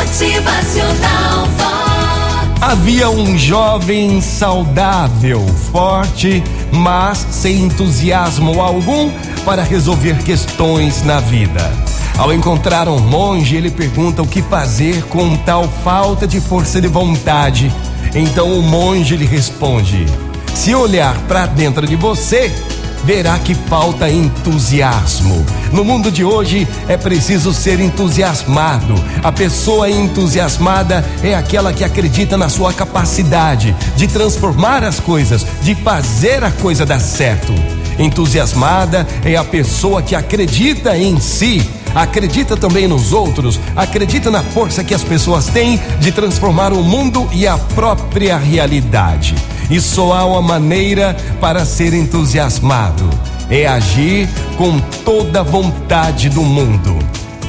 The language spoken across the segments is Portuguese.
Motivacional Vox. Havia um jovem saudável, forte, mas sem entusiasmo algum para resolver questões na vida. Ao encontrar um monge, ele pergunta o que fazer com tal falta de força de vontade. Então o monge lhe responde: Se olhar para dentro de você, verá que falta entusiasmo. No mundo de hoje é preciso ser entusiasmado. A pessoa entusiasmada é aquela que acredita na sua capacidade de transformar as coisas, de fazer a coisa dar certo. Entusiasmada é a pessoa que acredita em si, acredita também nos outros, acredita na força que as pessoas têm de transformar o mundo e a própria realidade. E só há uma maneira para ser entusiasmado: é agir com toda a vontade do mundo.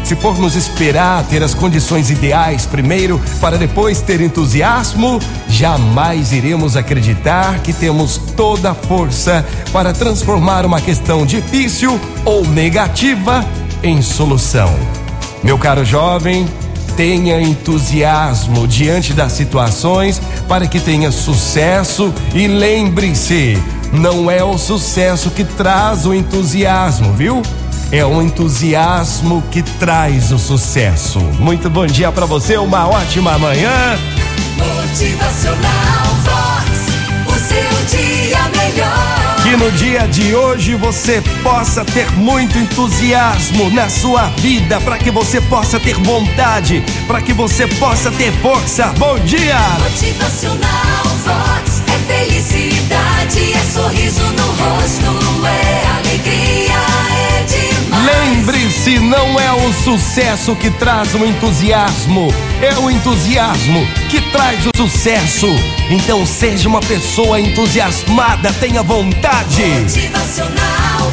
Se formos esperar ter as condições ideais primeiro, para depois ter entusiasmo, jamais iremos acreditar que temos toda a força para transformar uma questão difícil ou negativa em solução. Meu caro jovem, tenha entusiasmo diante das situações para que tenha sucesso e lembre-se, não é o sucesso que traz o entusiasmo, viu? É o entusiasmo que traz o sucesso. Muito bom dia para você, uma ótima manhã. Motivacional Que no dia de hoje você possa ter muito entusiasmo na sua vida, para que você possa ter vontade, para que você possa ter força. Bom dia! Motivacional Vox. É felicidade, é sorriso no rosto, é alegria, é demais. Lembre-se, não é o sucesso que traz o entusiasmo, é o entusiasmo que traz o sucesso. Então seja uma pessoa entusiasmada, tenha vontade. Motivacional